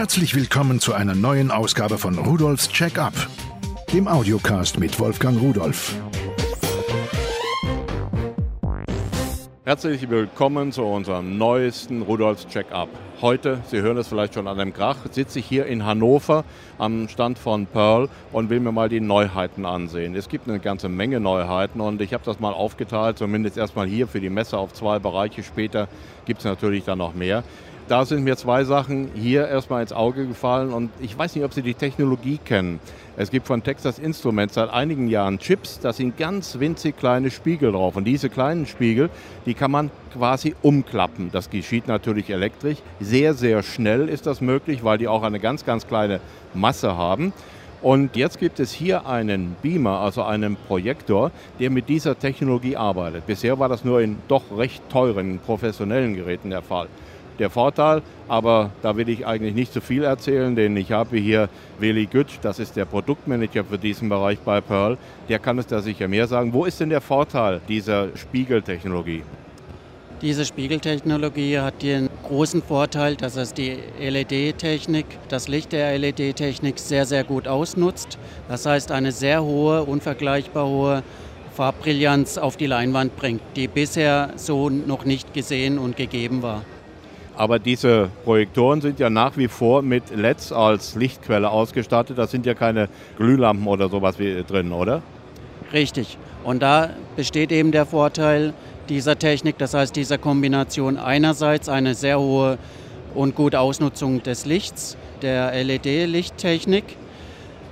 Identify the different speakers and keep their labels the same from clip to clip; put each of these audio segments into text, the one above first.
Speaker 1: Herzlich willkommen zu einer neuen Ausgabe von Rudolfs Check-up, dem Audiocast mit Wolfgang Rudolf.
Speaker 2: Herzlich willkommen zu unserem neuesten Rudolfs Check-up. Heute, Sie hören es vielleicht schon an dem Krach, sitze ich hier in Hannover am Stand von Pearl und will mir mal die Neuheiten ansehen. Es gibt eine ganze Menge Neuheiten und ich habe das mal aufgeteilt, zumindest erstmal hier für die Messe auf zwei Bereiche. Später gibt es natürlich dann noch mehr da sind mir zwei Sachen hier erstmal ins Auge gefallen und ich weiß nicht, ob Sie die Technologie kennen. Es gibt von Texas Instruments seit einigen Jahren Chips, da sind ganz winzig kleine Spiegel drauf und diese kleinen Spiegel, die kann man quasi umklappen. Das geschieht natürlich elektrisch. Sehr, sehr schnell ist das möglich, weil die auch eine ganz, ganz kleine Masse haben. Und jetzt gibt es hier einen Beamer, also einen Projektor, der mit dieser Technologie arbeitet. Bisher war das nur in doch recht teuren professionellen Geräten der Fall der Vorteil. Aber da will ich eigentlich nicht zu viel erzählen, denn ich habe hier Willi Gütsch, das ist der Produktmanager für diesen Bereich bei Pearl. Der kann es da sicher mehr sagen. Wo ist denn der Vorteil dieser Spiegeltechnologie?
Speaker 3: Diese Spiegeltechnologie hat den großen Vorteil, dass es die LED-Technik, das Licht der LED-Technik sehr, sehr gut ausnutzt. Das heißt, eine sehr hohe, unvergleichbar hohe Farbbrillanz auf die Leinwand bringt, die bisher so noch nicht gesehen und gegeben war.
Speaker 2: Aber diese Projektoren sind ja nach wie vor mit LEDs als Lichtquelle ausgestattet. Da sind ja keine Glühlampen oder sowas drin, oder?
Speaker 3: Richtig. Und da besteht eben der Vorteil dieser Technik, das heißt dieser Kombination einerseits eine sehr hohe und gute Ausnutzung des Lichts, der LED-Lichttechnik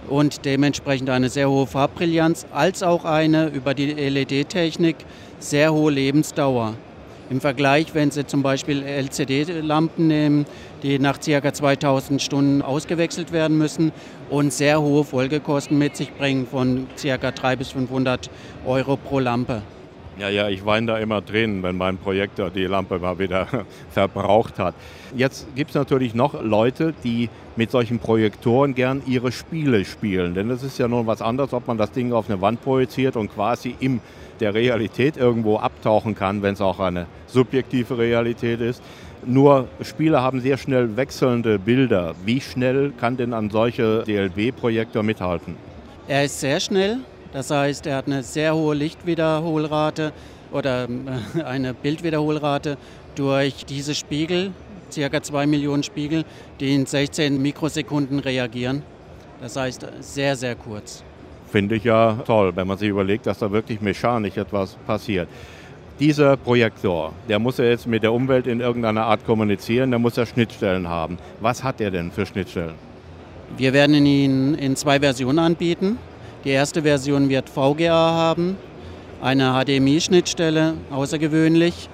Speaker 3: und dementsprechend eine sehr hohe Farbbrillanz, als auch eine über die LED-Technik sehr hohe Lebensdauer. Im Vergleich, wenn Sie zum Beispiel LCD-Lampen nehmen, die nach ca. 2000 Stunden ausgewechselt werden müssen und sehr hohe Folgekosten mit sich bringen von ca. 300 bis 500 Euro pro Lampe.
Speaker 2: Ja, ja, ich weine da immer Tränen, wenn mein Projektor die Lampe mal wieder verbraucht hat. Jetzt gibt es natürlich noch Leute, die mit solchen Projektoren gern ihre Spiele spielen. Denn es ist ja nun was anderes, ob man das Ding auf eine Wand projiziert und quasi im der Realität irgendwo abtauchen kann, wenn es auch eine subjektive Realität ist. Nur Spiele haben sehr schnell wechselnde Bilder. Wie schnell kann denn ein solcher DLB-Projektor mithalten?
Speaker 3: Er ist sehr schnell. Das heißt, er hat eine sehr hohe Lichtwiederholrate oder äh, eine Bildwiederholrate durch diese Spiegel, circa 2 Millionen Spiegel, die in 16 Mikrosekunden reagieren. Das heißt, sehr, sehr kurz.
Speaker 2: Finde ich ja toll, wenn man sich überlegt, dass da wirklich mechanisch etwas passiert. Dieser Projektor, der muss ja jetzt mit der Umwelt in irgendeiner Art kommunizieren, der muss ja Schnittstellen haben. Was hat er denn für Schnittstellen?
Speaker 3: Wir werden ihn in zwei Versionen anbieten. Die erste Version wird VGA haben, eine HDMI-Schnittstelle, außergewöhnlich,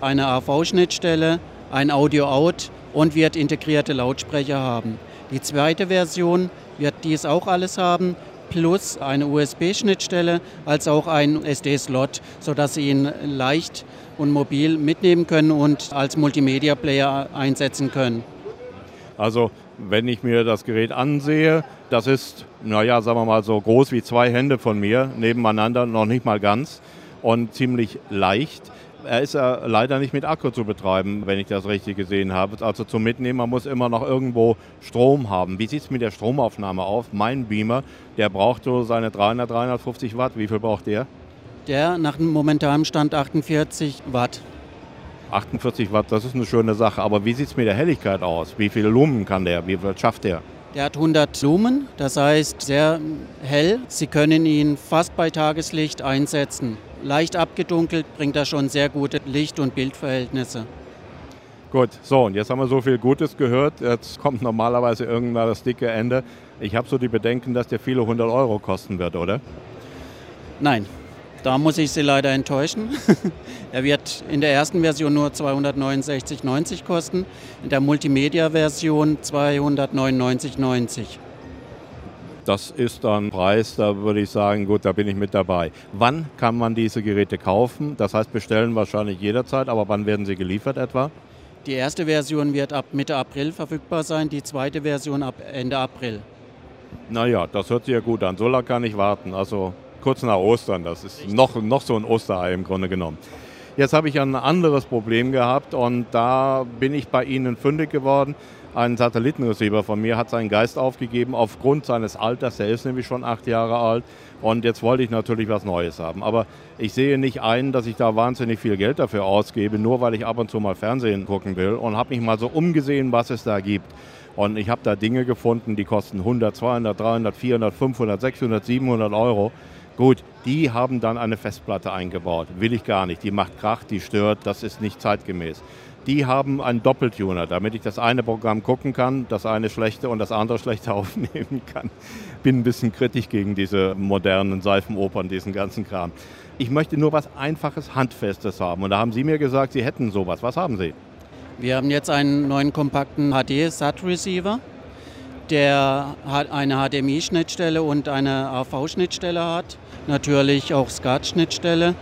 Speaker 3: eine AV-Schnittstelle, ein Audio-Out und wird integrierte Lautsprecher haben. Die zweite Version wird dies auch alles haben, plus eine USB-Schnittstelle als auch ein SD-Slot, sodass Sie ihn leicht und mobil mitnehmen können und als Multimedia-Player einsetzen können.
Speaker 2: Also wenn ich mir das Gerät ansehe, das ist, naja, sagen wir mal so groß wie zwei Hände von mir nebeneinander, noch nicht mal ganz und ziemlich leicht. Er ist ja leider nicht mit Akku zu betreiben, wenn ich das richtig gesehen habe. Also zum Mitnehmen, man muss immer noch irgendwo Strom haben. Wie sieht es mit der Stromaufnahme auf? Mein Beamer, der braucht so seine 300, 350 Watt. Wie viel braucht der?
Speaker 3: Der nach momentanem Stand 48 Watt.
Speaker 2: 48 Watt, das ist eine schöne Sache. Aber wie sieht es mit der Helligkeit aus? Wie viele Lumen kann der? Wie viel schafft der?
Speaker 3: Der hat 100 Lumen, das heißt sehr hell. Sie können ihn fast bei Tageslicht einsetzen. Leicht abgedunkelt bringt er schon sehr gute Licht- und Bildverhältnisse.
Speaker 2: Gut, so und jetzt haben wir so viel Gutes gehört. Jetzt kommt normalerweise irgendwann das dicke Ende. Ich habe so die Bedenken, dass der viele hundert Euro kosten wird, oder?
Speaker 3: Nein, da muss ich Sie leider enttäuschen. er wird in der ersten Version nur 269,90 kosten, in der Multimedia-Version 299,90.
Speaker 2: Das ist ein Preis, da würde ich sagen, gut, da bin ich mit dabei. Wann kann man diese Geräte kaufen? Das heißt, bestellen wahrscheinlich jederzeit, aber wann werden sie geliefert etwa?
Speaker 3: Die erste Version wird ab Mitte April verfügbar sein, die zweite Version ab Ende April.
Speaker 2: Naja, das hört sich ja gut an. So lange kann ich warten. Also kurz nach Ostern. Das ist noch, noch so ein Osterei im Grunde genommen. Jetzt habe ich ein anderes Problem gehabt und da bin ich bei Ihnen fündig geworden. Ein Satellitenreceiver von mir hat seinen Geist aufgegeben aufgrund seines Alters. Der ist nämlich schon acht Jahre alt. Und jetzt wollte ich natürlich was Neues haben. Aber ich sehe nicht ein, dass ich da wahnsinnig viel Geld dafür ausgebe, nur weil ich ab und zu mal Fernsehen gucken will. Und habe mich mal so umgesehen, was es da gibt. Und ich habe da Dinge gefunden, die kosten 100, 200, 300, 400, 500, 600, 700 Euro. Gut, die haben dann eine Festplatte eingebaut. Will ich gar nicht. Die macht Krach, die stört, das ist nicht zeitgemäß die haben einen Doppeltuner, damit ich das eine Programm gucken kann, das eine schlechte und das andere schlechte aufnehmen kann. Bin ein bisschen kritisch gegen diese modernen Seifenopern, diesen ganzen Kram. Ich möchte nur was Einfaches, Handfestes haben. Und da haben Sie mir gesagt, Sie hätten sowas. Was haben Sie?
Speaker 3: Wir haben jetzt einen neuen kompakten HD-SAT-Receiver. Der hat eine HDMI-Schnittstelle und eine AV-Schnittstelle hat. Natürlich auch SCART-Schnittstelle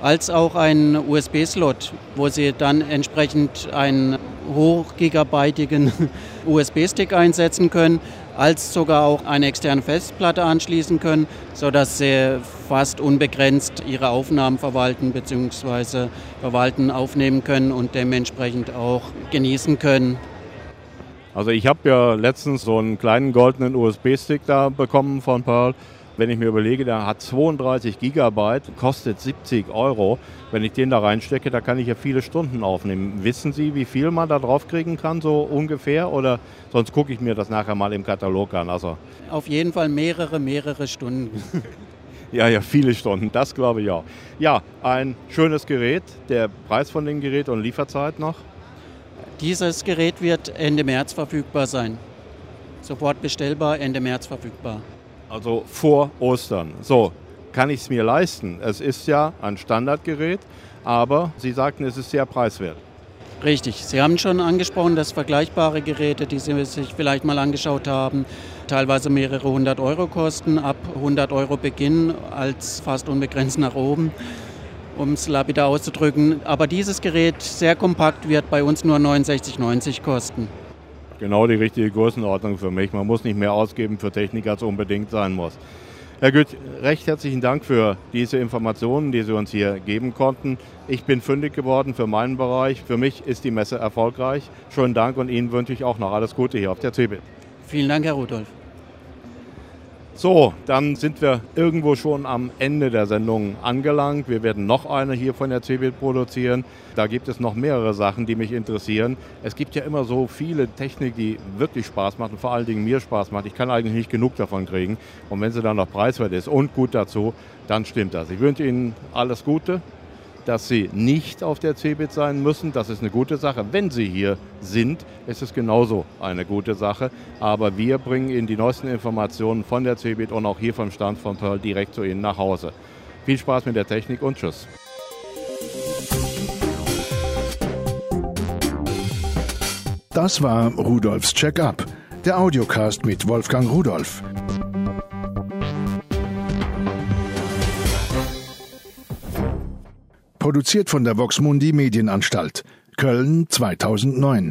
Speaker 3: als auch einen USB-Slot, wo Sie dann entsprechend einen hochgigabytigen USB-Stick einsetzen können, als sogar auch eine externe Festplatte anschließen können, sodass Sie fast unbegrenzt Ihre Aufnahmen verwalten bzw. verwalten, aufnehmen können und dementsprechend auch genießen können.
Speaker 2: Also ich habe ja letztens so einen kleinen goldenen USB-Stick da bekommen von Pearl wenn ich mir überlege, der hat 32 Gigabyte, kostet 70 Euro. Wenn ich den da reinstecke, da kann ich ja viele Stunden aufnehmen. Wissen Sie, wie viel man da drauf kriegen kann, so ungefähr? Oder sonst gucke ich mir das nachher mal im Katalog an. Also
Speaker 3: Auf jeden Fall mehrere, mehrere Stunden.
Speaker 2: Ja, ja, viele Stunden, das glaube ich auch. Ja, ein schönes Gerät. Der Preis von dem Gerät und Lieferzeit noch?
Speaker 3: Dieses Gerät wird Ende März verfügbar sein. Sofort bestellbar, Ende März verfügbar.
Speaker 2: Also vor Ostern. So, kann ich es mir leisten? Es ist ja ein Standardgerät, aber Sie sagten, es ist sehr preiswert.
Speaker 3: Richtig. Sie haben schon angesprochen, dass vergleichbare Geräte, die Sie sich vielleicht mal angeschaut haben, teilweise mehrere hundert Euro kosten, ab 100 Euro beginnen, als fast unbegrenzt nach oben, um es lapidar auszudrücken. Aber dieses Gerät, sehr kompakt, wird bei uns nur 69,90 kosten
Speaker 2: genau die richtige Größenordnung für mich. Man muss nicht mehr ausgeben für Technik, als unbedingt sein muss. Herr Gütt, recht herzlichen Dank für diese Informationen, die Sie uns hier geben konnten. Ich bin fündig geworden für meinen Bereich. Für mich ist die Messe erfolgreich. Schönen Dank und Ihnen wünsche ich auch noch alles Gute hier auf der CeBIT.
Speaker 3: Vielen Dank, Herr Rudolf.
Speaker 2: So, dann sind wir irgendwo schon am Ende der Sendung angelangt. Wir werden noch eine hier von der CeBIT produzieren. Da gibt es noch mehrere Sachen, die mich interessieren. Es gibt ja immer so viele Technik, die wirklich Spaß macht und vor allen Dingen mir Spaß macht. Ich kann eigentlich nicht genug davon kriegen. Und wenn sie dann noch preiswert ist und gut dazu, dann stimmt das. Ich wünsche Ihnen alles Gute dass Sie nicht auf der CeBIT sein müssen. Das ist eine gute Sache. Wenn Sie hier sind, ist es genauso eine gute Sache. Aber wir bringen Ihnen die neuesten Informationen von der CeBIT und auch hier vom Stand von Pearl direkt zu Ihnen nach Hause. Viel Spaß mit der Technik und Tschüss.
Speaker 1: Das war Rudolfs Check-up, der Audiocast mit Wolfgang Rudolf. Produziert von der Voxmundi Medienanstalt. Köln 2009.